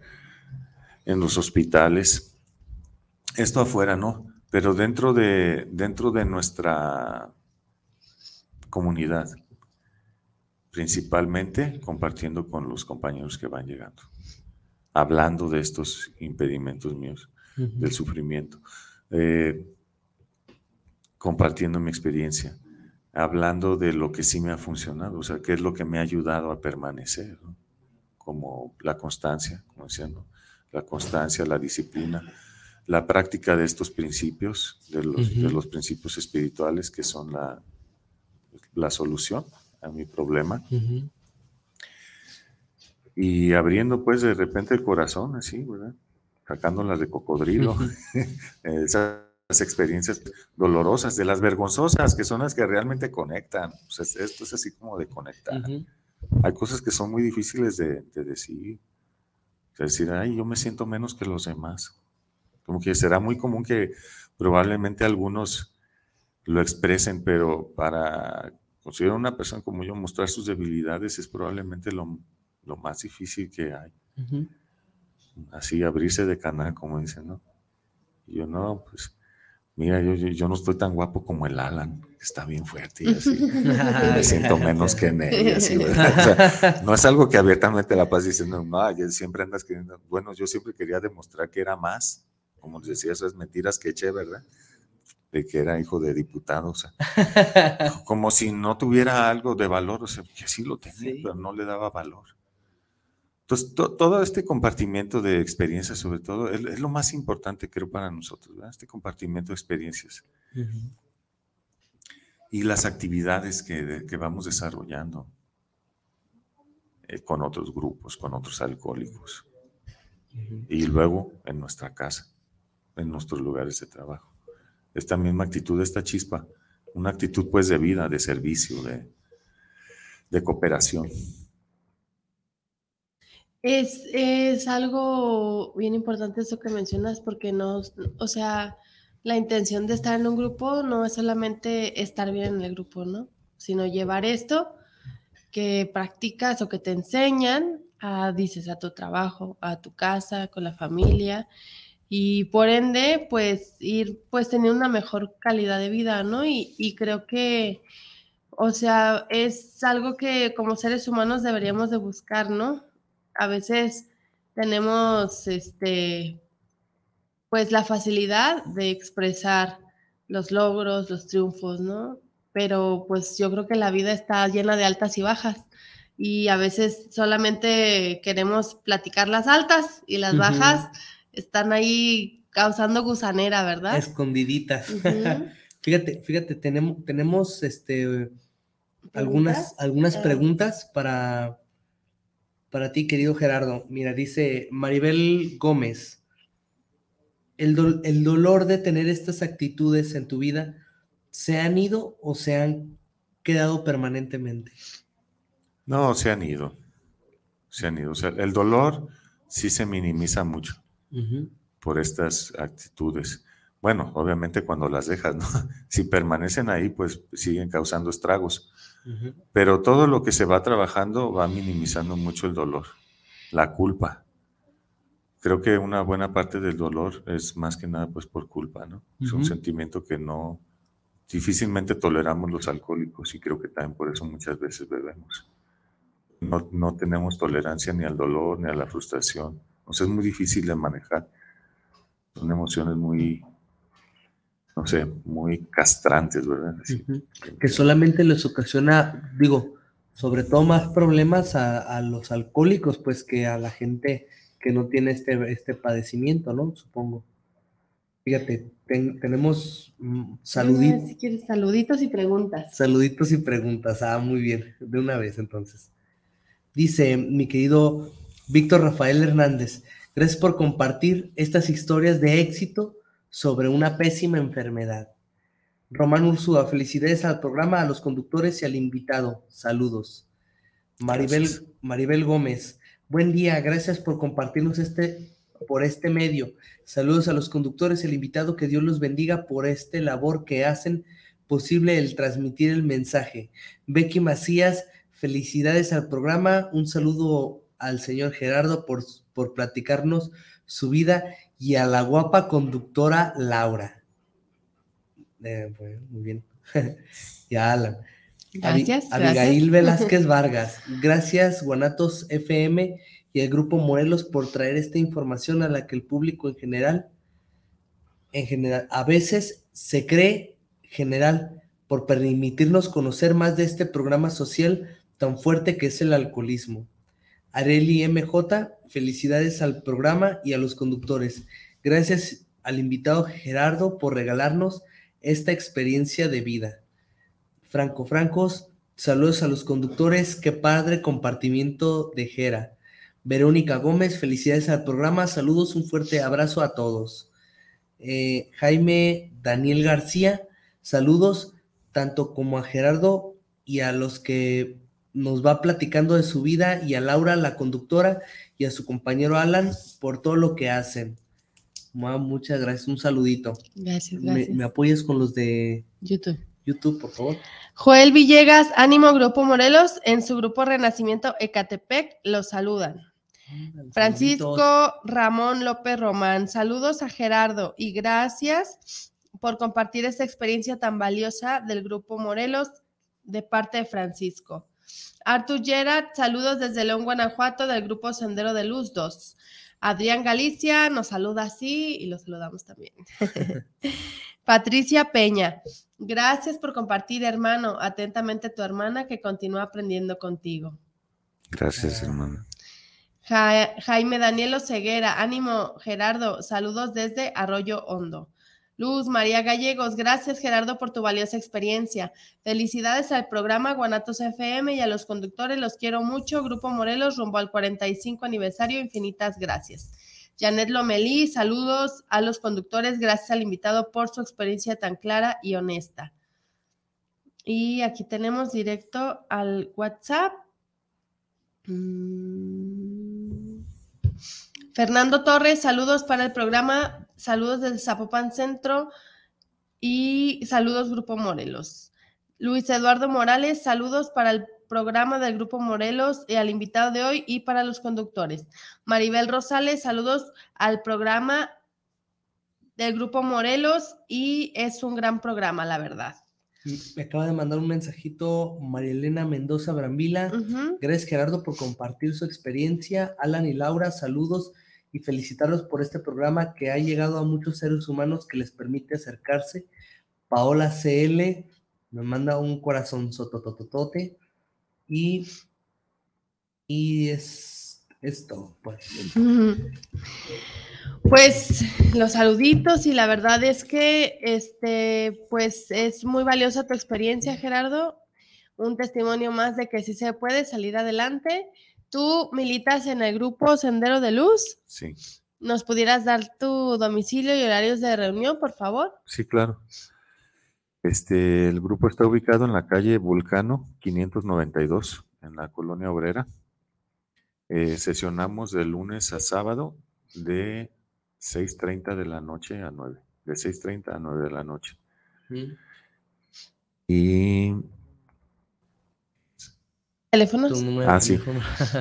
en los hospitales. Esto afuera no, pero dentro de, dentro de nuestra comunidad, principalmente compartiendo con los compañeros que van llegando, hablando de estos impedimentos míos, del sufrimiento, eh, compartiendo mi experiencia hablando de lo que sí me ha funcionado, o sea, qué es lo que me ha ayudado a permanecer, como la constancia, como diciendo, la constancia, la disciplina, la práctica de estos principios, de los, principios espirituales que son la, la, solución a mi problema. Y abriendo pues de repente el corazón, así, ¿verdad? Sacándolas de cocodrilo. las experiencias dolorosas, de las vergonzosas, que son las que realmente conectan. esto es así como de conectar. Hay cosas que son muy difíciles de, decir. decir, ay, yo me siento menos que los demás. Como que será muy común que probablemente algunos lo expresen, pero para considerar una persona como yo mostrar sus debilidades es probablemente lo, más difícil que hay. Así abrirse de canal, como dicen, ¿no? Y yo no, pues mira, yo, yo, no estoy tan guapo como el Alan, que está bien fuerte y así. me siento menos que en él. Así, no es algo que abiertamente la paz diciendo, no, siempre andas queriendo. Bueno, yo siempre quería demostrar que era más, como les decía, esas mentiras que eché, ¿verdad? De que era hijo de diputado, o sea, como si no tuviera algo de valor, o sea, que sí lo tenía, pero no le daba valor. Entonces, todo este compartimiento de experiencias, sobre todo, es, lo más importante, creo, para nosotros, ¿verdad? este compartimiento de experiencias. Y las actividades que, vamos desarrollando eh, con otros grupos, con otros alcohólicos. Y luego en nuestra casa, en nuestros lugares de trabajo. Esta misma actitud, esta chispa, una actitud pues de vida, de servicio, de, de cooperación. Es, algo bien importante eso que mencionas porque no, o sea, la intención de estar en un grupo no es solamente estar bien en el grupo, ¿no? Sino llevar esto que practicas o que te enseñan a, dices, a tu trabajo, a tu casa, con la familia y por ende, pues ir pues teniendo una mejor calidad de vida, ¿no? Y, y creo que, o sea, es algo que como seres humanos deberíamos de buscar, ¿no? a veces tenemos este pues la facilidad de expresar los logros, los triunfos, ¿no? Pero pues yo creo que la vida está llena de altas y bajas y a veces solamente queremos platicar las altas y las bajas están ahí causando gusanera, ¿verdad? Escondiditas. fíjate, fíjate, tenemos, tenemos este algunas, algunas ah. preguntas para, para ti, querido Gerardo. Mira, dice Maribel Gómez. El, el dolor de tener estas actitudes en tu vida, ¿se han ido o se han quedado permanentemente? No, se han ido. Se han ido. O sea, el dolor sí se minimiza mucho por estas actitudes. Bueno, obviamente cuando las dejas, ¿no? Si permanecen ahí, pues siguen causando estragos. Pero todo lo que se va trabajando va minimizando mucho el dolor, la culpa. Creo que una buena parte del dolor es más que nada pues por culpa, ¿no? Es un sentimiento que no difícilmente toleramos los alcohólicos y creo que también por eso muchas veces bebemos. No, no tenemos tolerancia ni al dolor ni a la frustración. Entonces es muy difícil de manejar. Son emociones muy, no sé, muy castrantes, ¿verdad? Que solamente les ocasiona, digo, sobre todo más problemas a, los alcohólicos, pues que a la gente que no tiene este, este padecimiento, ¿no? Supongo. Fíjate, tenemos mm, saluditos. Si quieres, saluditos y preguntas. Saluditos y preguntas. Ah, muy bien. De una vez, entonces. Dice mi querido Víctor Rafael Hernández, gracias por compartir estas historias de éxito sobre una pésima enfermedad. Román Ursúa, felicidades al programa, a los conductores y al invitado. Saludos. Maribel, Maribel Gómez, buen día, gracias por compartirnos este por este medio. Saludos a los conductores, y el invitado, que Dios los bendiga por este labor que hacen posible el transmitir el mensaje. Becky Macías, felicidades al programa, un saludo al señor Gerardo por, por platicarnos su vida y a la guapa conductora Laura. Eh, muy bien. y a Alan. Gracias. Abigail Velázquez Vargas. Gracias, Guanatos FM y el Grupo Morelos por traer esta información a la que el público en general, en general, a veces se cree general por permitirnos conocer más de este programa social tan fuerte que es el alcoholismo. Areli MJ, felicidades al programa y a los conductores. Gracias al invitado Gerardo por regalarnos esta experiencia de vida. Franco Francos, saludos a los conductores, qué padre compartimiento de Jera. Verónica Gómez, felicidades al programa, saludos, un fuerte abrazo a todos. Eh, Jaime Daniel García, saludos tanto como a Gerardo y a los que nos va platicando de su vida y a Laura, la conductora, y a su compañero Alan por todo lo que hacen. muchas gracias, un saludito. Gracias, gracias. ¿Me, apoyas con los de YouTube? YouTube, por favor. Joel Villegas, Ánimo Grupo Morelos, en su grupo Renacimiento Ecatepec, los saludan. Francisco Ramón López Román, saludos a Gerardo y gracias por compartir esta experiencia tan valiosa del Grupo Morelos de parte de Francisco. Artur Gerard, saludos desde León, Guanajuato, del grupo Sendero de Luz 2. Adrián Galicia nos saluda así y lo saludamos también. Patricia Peña, gracias por compartir, hermano. Atentamente tu hermana que continúa aprendiendo contigo. Gracias, hermano. Jaime Danielo Ceguera, ánimo Gerardo, saludos desde Arroyo Hondo. Luz María Gallegos, gracias Gerardo por tu valiosa experiencia. Felicidades al programa Guanatos FM y a los conductores, los quiero mucho. Grupo Morelos, rumbo al 45 aniversario, infinitas gracias. Janet Lomelí, saludos a los conductores, gracias al invitado por su experiencia tan clara y honesta. Y aquí tenemos directo al WhatsApp. Mm. Fernando Torres, saludos para el programa Saludos desde Zapopan Centro y saludos Grupo Morelos. Luis Eduardo Morales, saludos para el programa del Grupo Morelos y al invitado de hoy y para los conductores. Maribel Rosales, saludos al programa del Grupo Morelos y es un gran programa, la verdad. Me acaba de mandar un mensajito María Elena Mendoza Brambila. Gracias Gerardo por compartir su experiencia. Alan y Laura, saludos y felicitarlos por este programa que ha llegado a muchos seres humanos que les permite acercarse. Paola CL me manda un corazón sotototote y Y es, es todo. Pues. Pues los saluditos y la verdad es que este pues es muy valiosa tu experiencia, Gerardo. Un testimonio más de que sí se puede salir adelante. Tú militas en el grupo Sendero de Luz. Sí. ¿Nos pudieras dar tu domicilio y horarios de reunión, por favor? Sí, claro. Este, el grupo está ubicado en la calle Vulcano 592, en la colonia obrera. Eh, sesionamos de lunes a sábado de 6.30 de la noche a 9, de 6.30 a 9 de la noche. Y... ¿Teléfonos? Ah, sí.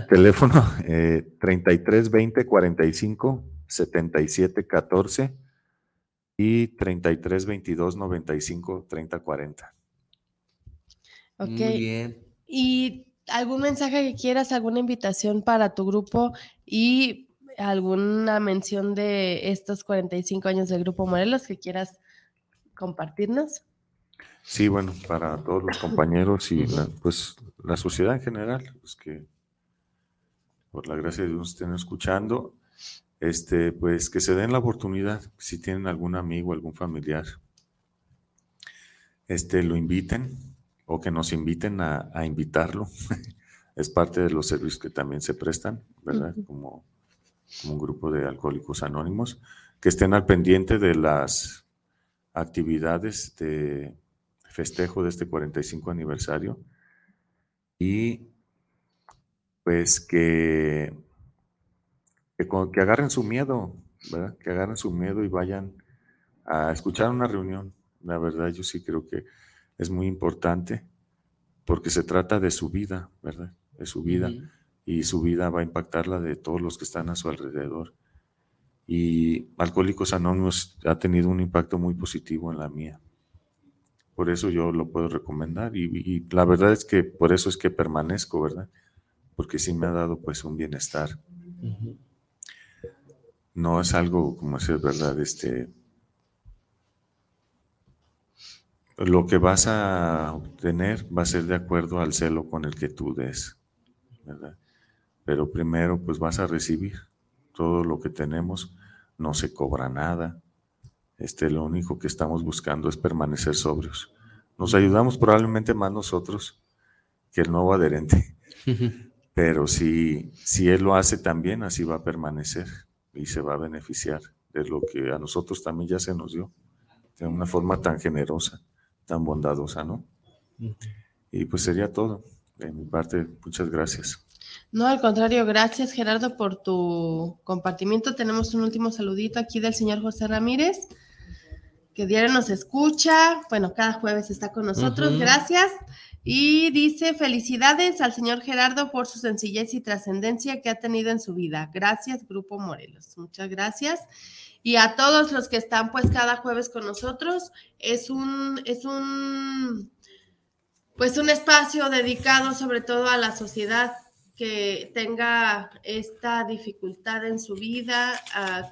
Teléfono eh, 33 20 45 77 14 y 33 22 95 30 40. Ok. Muy bien. ¿Y algún mensaje que quieras, alguna invitación para tu grupo y alguna mención de estos 45 años del Grupo Morelos que quieras compartirnos? Sí, bueno, para todos los compañeros y la, pues la sociedad en general, pues que por la gracia de Dios estén escuchando, este, pues que se den la oportunidad, si tienen algún amigo, algún familiar, este, lo inviten o que nos inviten a, a invitarlo. es parte de los servicios que también se prestan, ¿verdad? Como como un grupo de alcohólicos anónimos, que estén al pendiente de las actividades de festejo de este 45 aniversario y pues que, que, agarren su miedo, ¿verdad? que agarren su miedo y vayan a escuchar una reunión. La verdad, yo sí creo que es muy importante porque se trata de su vida, ¿verdad? De su vida y su vida va a impactar la de todos los que están a su alrededor. Y Alcohólicos Anónimos ha tenido un impacto muy positivo en la mía. Por eso yo lo puedo recomendar y, la verdad es que por eso es que permanezco, ¿verdad? Porque sí me ha dado pues un bienestar. No es algo como es verdad, este, lo que vas a obtener va a ser de acuerdo al celo con el que tú des, ¿verdad? pero primero pues vas a recibir todo lo que tenemos, no se cobra nada. Este, lo único que estamos buscando es permanecer sobrios. Nos ayudamos probablemente más nosotros que el nuevo adherente, pero si, si él lo hace también, así va a permanecer y se va a beneficiar de lo que a nosotros también ya se nos dio, de una forma tan generosa, tan bondadosa, ¿no? Y pues sería todo. De mi parte, muchas gracias. No, al contrario, gracias Gerardo por tu compartimiento. Tenemos un último saludito aquí del señor José Ramírez, que diario nos escucha. Bueno, cada jueves está con nosotros. Gracias. Y dice, felicidades al señor Gerardo por su sencillez y trascendencia que ha tenido en su vida. Gracias, Grupo Morelos. Muchas gracias. Y a todos los que están pues cada jueves con nosotros, es un, es un, pues un espacio dedicado sobre todo a la sociedad que tenga esta dificultad en su vida,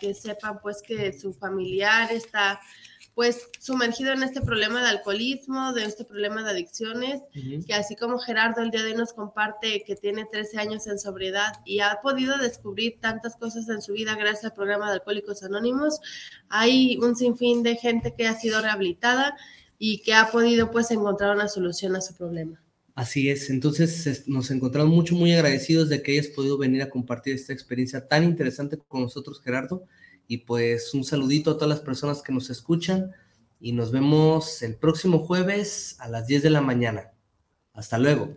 que sepan pues que su familiar está pues sumergido en este problema de alcoholismo, de este problema de adicciones, que así como Gerardo el día de hoy nos comparte que tiene 13 años en sobriedad y ha podido descubrir tantas cosas en su vida gracias al programa de Alcohólicos Anónimos, hay un sinfín de gente que ha sido rehabilitada y que ha podido pues encontrar una solución a su problema. Así es, entonces nos encontramos mucho, muy agradecidos de que hayas podido venir a compartir esta experiencia tan interesante con nosotros, Gerardo. Y pues un saludito a todas las personas que nos escuchan y nos vemos el próximo jueves a las 10 de la mañana. Hasta luego.